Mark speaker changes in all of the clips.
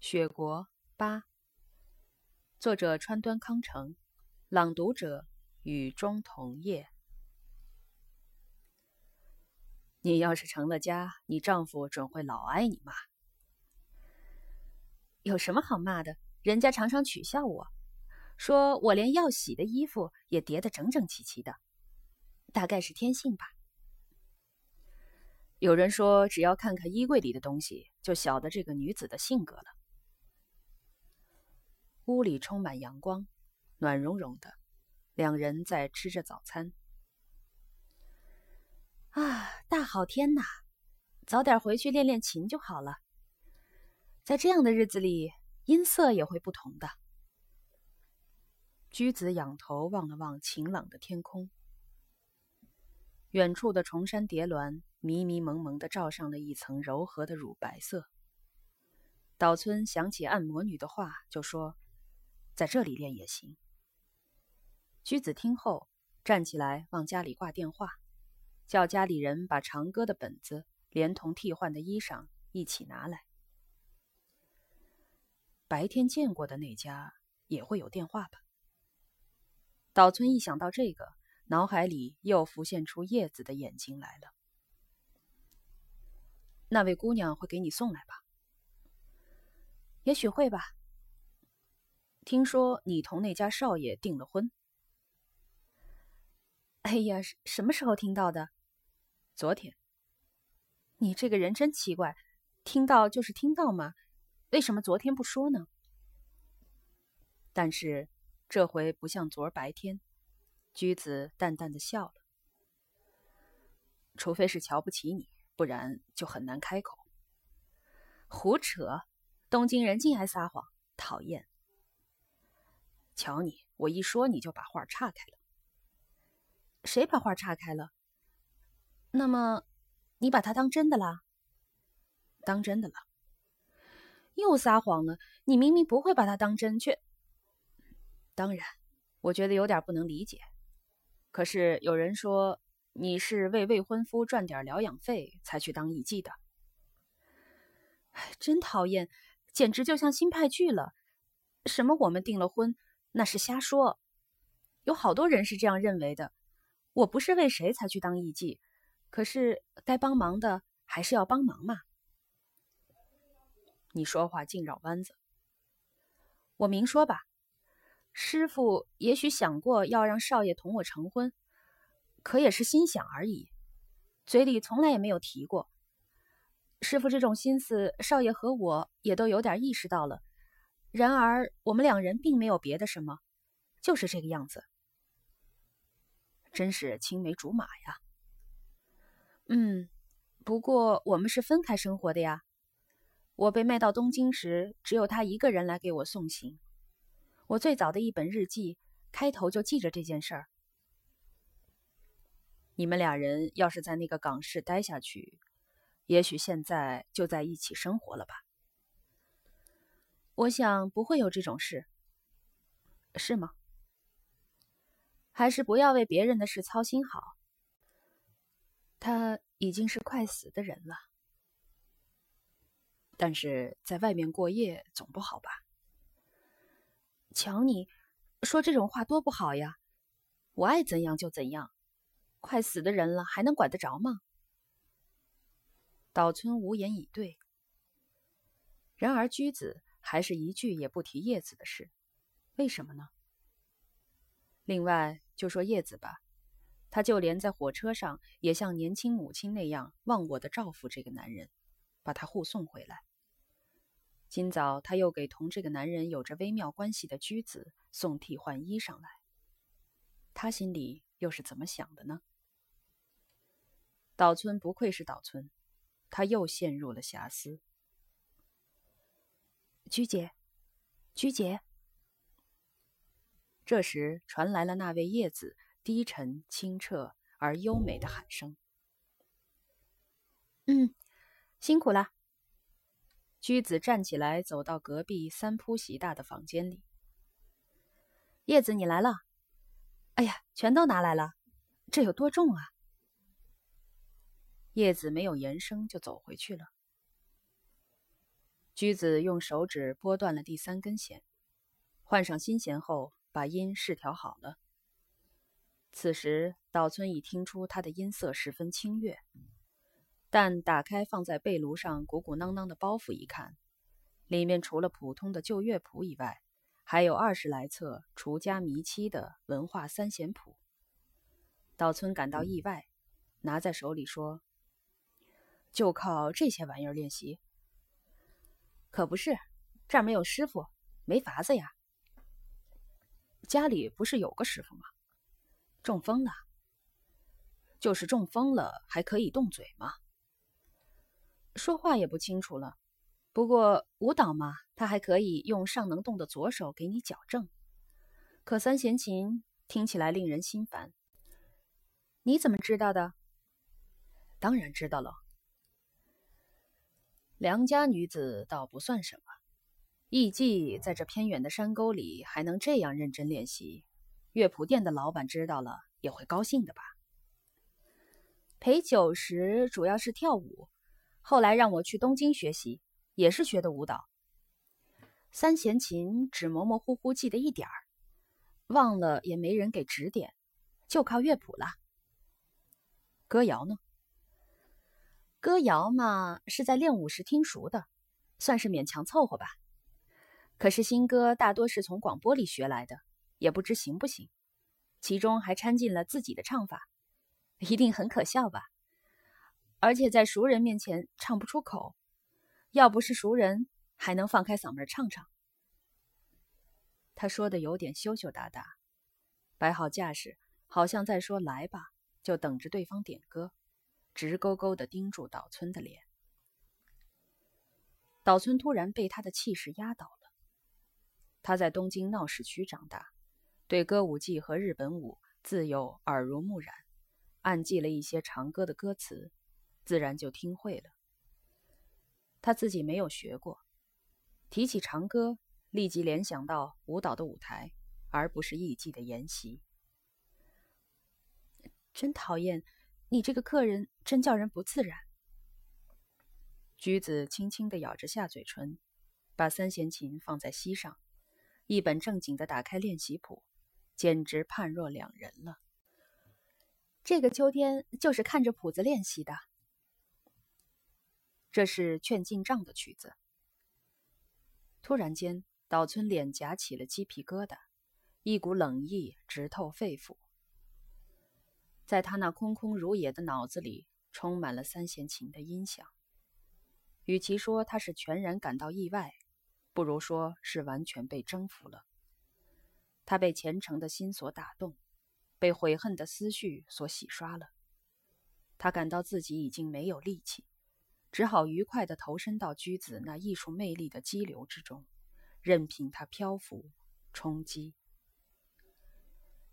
Speaker 1: 雪国八，作者川端康成，朗读者雨中桐叶。你要是成了家，你丈夫准会老挨你骂。
Speaker 2: 有什么好骂的？人家常常取笑我，说我连要洗的衣服也叠得整整齐齐的，大概是天性吧。
Speaker 1: 有人说，只要看看衣柜里的东西，就晓得这个女子的性格了。屋里充满阳光，暖融融的。两人在吃着早餐。
Speaker 2: 啊，大好天呐！早点回去练练琴就好了。在这样的日子里，音色也会不同的。
Speaker 1: 居子仰头望了望晴朗的天空，远处的崇山叠峦迷迷蒙蒙的罩上了一层柔和的乳白色。岛村想起按摩女的话，就说。在这里练也行。居子听后站起来，往家里挂电话，叫家里人把长歌的本子连同替换的衣裳一起拿来。白天见过的那家也会有电话吧？岛村一想到这个，脑海里又浮现出叶子的眼睛来了。那位姑娘会给你送来吧？
Speaker 2: 也许会吧。
Speaker 1: 听说你同那家少爷订了婚？
Speaker 2: 哎呀，什么时候听到的？
Speaker 1: 昨天。
Speaker 2: 你这个人真奇怪，听到就是听到嘛，为什么昨天不说呢？
Speaker 1: 但是这回不像昨儿白天。居子淡淡的笑了。除非是瞧不起你，不然就很难开口。
Speaker 2: 胡扯！东京人净爱撒谎，讨厌。
Speaker 1: 瞧你，我一说你就把话岔开了。
Speaker 2: 谁把话岔开了？那么，你把他当真的啦？
Speaker 1: 当真的了。
Speaker 2: 又撒谎了！你明明不会把他当真，却……
Speaker 1: 当然，我觉得有点不能理解。可是有人说你是为未婚夫赚点疗养费才去当艺妓的。
Speaker 2: 哎，真讨厌，简直就像新派剧了。什么我们订了婚？那是瞎说，有好多人是这样认为的。我不是为谁才去当艺妓，可是该帮忙的还是要帮忙嘛。
Speaker 1: 你说话净绕弯子。
Speaker 2: 我明说吧，师傅也许想过要让少爷同我成婚，可也是心想而已，嘴里从来也没有提过。师傅这种心思，少爷和我也都有点意识到了。然而，我们两人并没有别的什么，就是这个样子。
Speaker 1: 真是青梅竹马呀。
Speaker 2: 嗯，不过我们是分开生活的呀。我被卖到东京时，只有他一个人来给我送行。我最早的一本日记开头就记着这件事儿。
Speaker 1: 你们俩人要是在那个港市待下去，也许现在就在一起生活了吧。
Speaker 2: 我想不会有这种事，
Speaker 1: 是吗？
Speaker 2: 还是不要为别人的事操心好。他已经是快死的人了，
Speaker 1: 但是在外面过夜总不好吧？
Speaker 2: 瞧你说这种话多不好呀！我爱怎样就怎样，快死的人了还能管得着吗？
Speaker 1: 岛村无言以对。然而居子。还是一句也不提叶子的事，为什么呢？另外就说叶子吧，他就连在火车上也像年轻母亲那样忘我的照顾这个男人，把他护送回来。今早他又给同这个男人有着微妙关系的居子送替换衣裳来，他心里又是怎么想的呢？岛村不愧是岛村，他又陷入了遐思。
Speaker 2: 居姐，居姐。
Speaker 1: 这时传来了那位叶子低沉、清澈而优美的喊声。
Speaker 2: 嗯，辛苦了。
Speaker 1: 居子站起来，走到隔壁三铺席大的房间里。
Speaker 2: 叶子，你来了。哎呀，全都拿来了，这有多重啊？
Speaker 1: 叶子没有言声，就走回去了。驹子用手指拨断了第三根弦，换上新弦后，把音试调好了。此时，岛村已听出他的音色十分清越，但打开放在背炉上鼓鼓囊囊的包袱一看，里面除了普通的旧乐谱以外，还有二十来册除家迷妻的文化三弦谱。岛村感到意外，拿在手里说：“就靠这些玩意儿练习？
Speaker 2: 可不是，这儿没有师傅，没法子呀。
Speaker 1: 家里不是有个师傅吗？”
Speaker 2: 中风了，
Speaker 1: 就是中风了，还可以动嘴吗？
Speaker 2: 说话也不清楚了。不过舞蹈嘛，他还可以用尚能动的左手给你矫正。可三弦琴听起来令人心烦。你怎么知道的？
Speaker 1: 当然知道了。良家女子倒不算什么，艺妓在这偏远的山沟里还能这样认真练习。乐谱店的老板知道了也会高兴的吧？
Speaker 2: 陪酒时主要是跳舞，后来让我去东京学习，也是学的舞蹈。三弦琴只模模糊糊记得一点儿，忘了也没人给指点，就靠乐谱了。
Speaker 1: 歌谣呢？
Speaker 2: 歌谣嘛，是在练舞时听熟的，算是勉强凑合吧。可是新歌大多是从广播里学来的。也不知行不行，其中还掺进了自己的唱法，一定很可笑吧？而且在熟人面前唱不出口，要不是熟人，还能放开嗓门唱唱。
Speaker 1: 他说的有点羞羞答答，摆好架势，好像在说“来吧”，就等着对方点歌，直勾勾地盯住岛村的脸。岛村突然被他的气势压倒了。他在东京闹市区长大。对歌舞伎和日本舞自幼耳濡目染，暗记了一些长歌的歌词，自然就听会了。他自己没有学过，提起长歌，立即联想到舞蹈的舞台，而不是艺伎的研习。
Speaker 2: 真讨厌，你这个客人真叫人不自然。
Speaker 1: 橘子轻轻地咬着下嘴唇，把三弦琴放在膝上，一本正经地打开练习谱。简直判若两人了。
Speaker 2: 这个秋天就是看着谱子练习的。
Speaker 1: 这是劝进账的曲子。突然间，岛村脸颊起了鸡皮疙瘩，一股冷意直透肺腑。在他那空空如也的脑子里，充满了三弦琴的音响。与其说他是全然感到意外，不如说是完全被征服了。他被虔诚的心所打动，被悔恨的思绪所洗刷了。他感到自己已经没有力气，只好愉快地投身到居子那艺术魅力的激流之中，任凭它漂浮、冲击。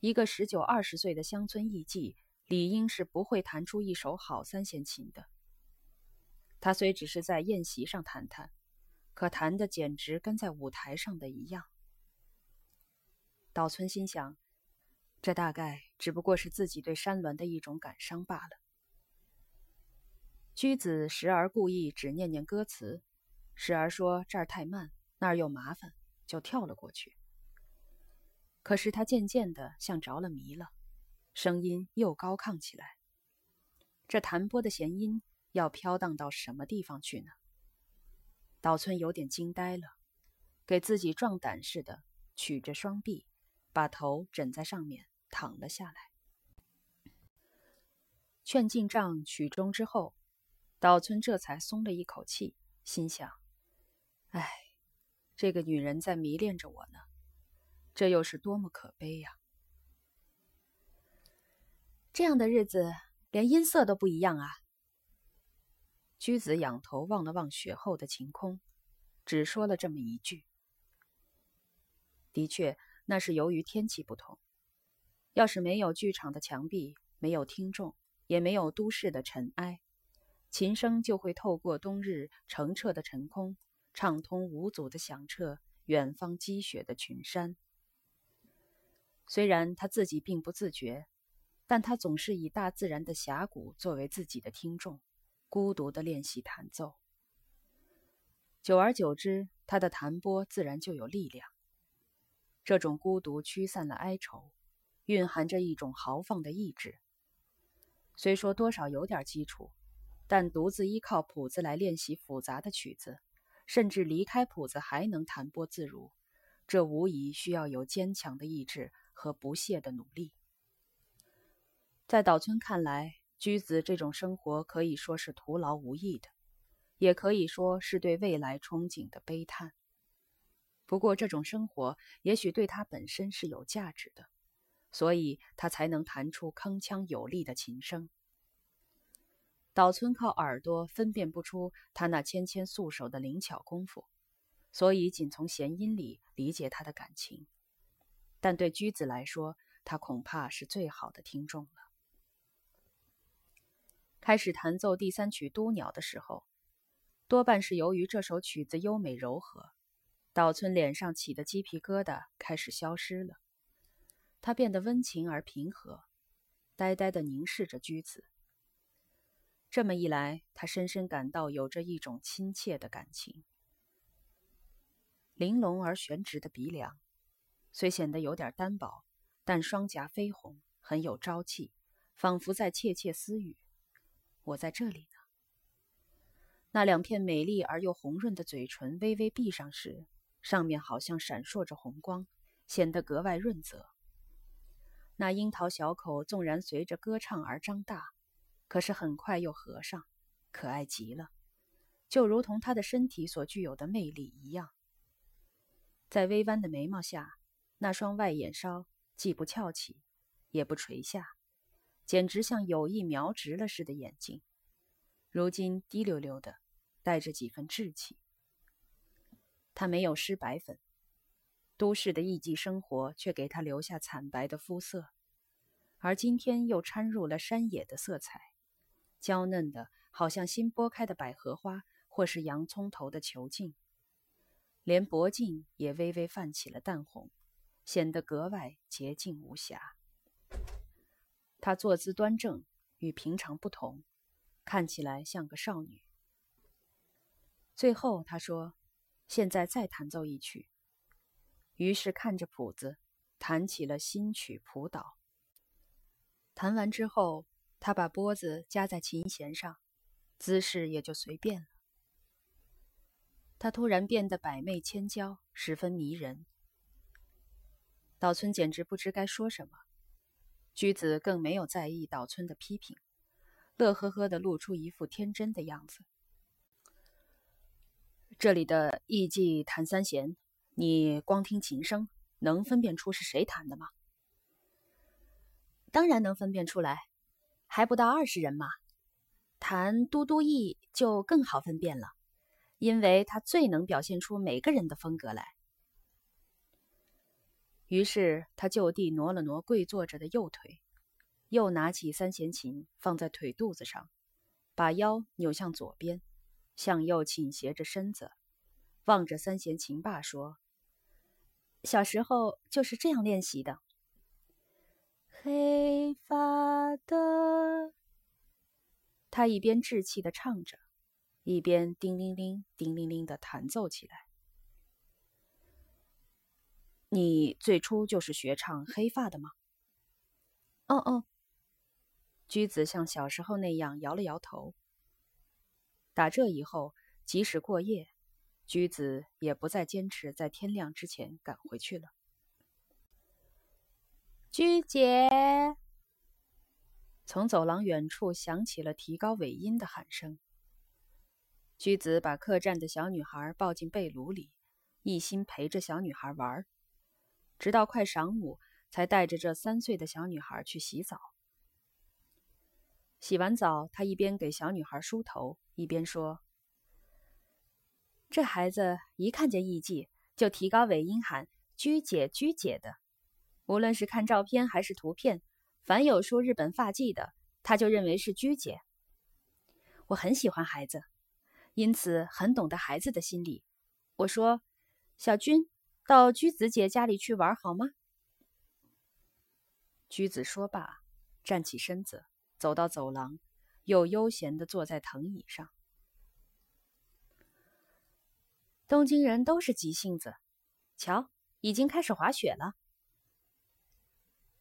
Speaker 1: 一个十九二十岁的乡村艺妓，理应是不会弹出一首好三弦琴的。他虽只是在宴席上弹弹，可弹的简直跟在舞台上的一样。岛村心想，这大概只不过是自己对山峦的一种感伤罢了。居子时而故意只念念歌词，时而说这儿太慢，那儿又麻烦，就跳了过去。可是他渐渐的像着了迷了，声音又高亢起来。这弹拨的弦音要飘荡到什么地方去呢？岛村有点惊呆了，给自己壮胆似的，曲着双臂。把头枕在上面，躺了下来。劝进账曲终之后，岛村这才松了一口气，心想：“哎，这个女人在迷恋着我呢，这又是多么可悲呀！
Speaker 2: 这样的日子，连音色都不一样啊。”
Speaker 1: 居子仰头望了望雪后的晴空，只说了这么一句：“的确。”那是由于天气不同。要是没有剧场的墙壁，没有听众，也没有都市的尘埃，琴声就会透过冬日澄澈的晨空，畅通无阻的响彻远方积雪的群山。虽然他自己并不自觉，但他总是以大自然的峡谷作为自己的听众，孤独的练习弹奏。久而久之，他的弹拨自然就有力量。这种孤独驱散了哀愁，蕴含着一种豪放的意志。虽说多少有点基础，但独自依靠谱子来练习复杂的曲子，甚至离开谱子还能弹拨自如，这无疑需要有坚强的意志和不懈的努力。在岛村看来，居子这种生活可以说是徒劳无益的，也可以说是对未来憧憬的悲叹。不过，这种生活也许对他本身是有价值的，所以他才能弹出铿锵有力的琴声。岛村靠耳朵分辨不出他那纤纤素手的灵巧功夫，所以仅从弦音里理解他的感情。但对居子来说，他恐怕是最好的听众了。开始弹奏第三曲《都鸟》的时候，多半是由于这首曲子优美柔和，岛村脸上起的鸡皮疙瘩开始消失了，他变得温情而平和，呆呆地凝视着居子。这么一来，他深深感到有着一种亲切的感情。玲珑而悬直的鼻梁，虽显得有点单薄，但双颊绯红，很有朝气，仿佛在窃窃私语。我在这里呢。那两片美丽而又红润的嘴唇微微闭上时，上面好像闪烁着红光，显得格外润泽。那樱桃小口纵然随着歌唱而张大，可是很快又合上，可爱极了，就如同他的身体所具有的魅力一样。在微弯的眉毛下，那双外眼梢既不翘起，也不垂下。简直像有意描直了似的眼睛，如今滴溜溜的，带着几分稚气。他没有施白粉，都市的艺伎生活却给他留下惨白的肤色，而今天又掺入了山野的色彩，娇嫩的，好像新剥开的百合花，或是洋葱头的球茎，连脖颈也微微泛起了淡红，显得格外洁净无瑕。她坐姿端正，与平常不同，看起来像个少女。最后，他说：“现在再弹奏一曲。”于是看着谱子，弹起了新曲《谱岛》。弹完之后，他把拨子夹在琴弦上，姿势也就随便了。他突然变得百媚千娇，十分迷人。岛村简直不知该说什么。居子更没有在意岛村的批评，乐呵呵的露出一副天真的样子。这里的艺伎弹三弦，你光听琴声能分辨出是谁弹的吗？
Speaker 2: 当然能分辨出来，还不到二十人嘛。弹嘟嘟艺就更好分辨了，因为他最能表现出每个人的风格来。
Speaker 1: 于是他就地挪了挪跪坐着的右腿，又拿起三弦琴放在腿肚子上，把腰扭向左边，向右倾斜着身子，望着三弦琴罢说：“
Speaker 2: 小时候就是这样练习的。”黑发的，
Speaker 1: 他一边稚气的唱着，一边叮铃铃、叮铃铃的弹奏起来。你最初就是学唱黑发的吗？
Speaker 2: 哦哦，
Speaker 1: 居子像小时候那样摇了摇头。打这以后，即使过夜，居子也不再坚持在天亮之前赶回去了。
Speaker 2: 居姐，
Speaker 1: 从走廊远处响起了提高尾音的喊声。居子把客栈的小女孩抱进被炉里，一心陪着小女孩玩。直到快晌午，才带着这三岁的小女孩去洗澡。洗完澡，他一边给小女孩梳头，一边说：“
Speaker 2: 这孩子一看见艺妓，就提高尾音喊‘居姐，居姐’的。无论是看照片还是图片，凡有梳日本发髻的，他就认为是居姐。我很喜欢孩子，因此很懂得孩子的心理。我说，小军。”到居子姐家里去玩好吗？
Speaker 1: 居子说罢，站起身子，走到走廊，又悠闲地坐在藤椅上。
Speaker 2: 东京人都是急性子，瞧，已经开始滑雪了。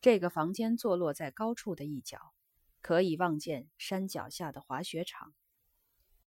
Speaker 1: 这个房间坐落在高处的一角，可以望见山脚下的滑雪场。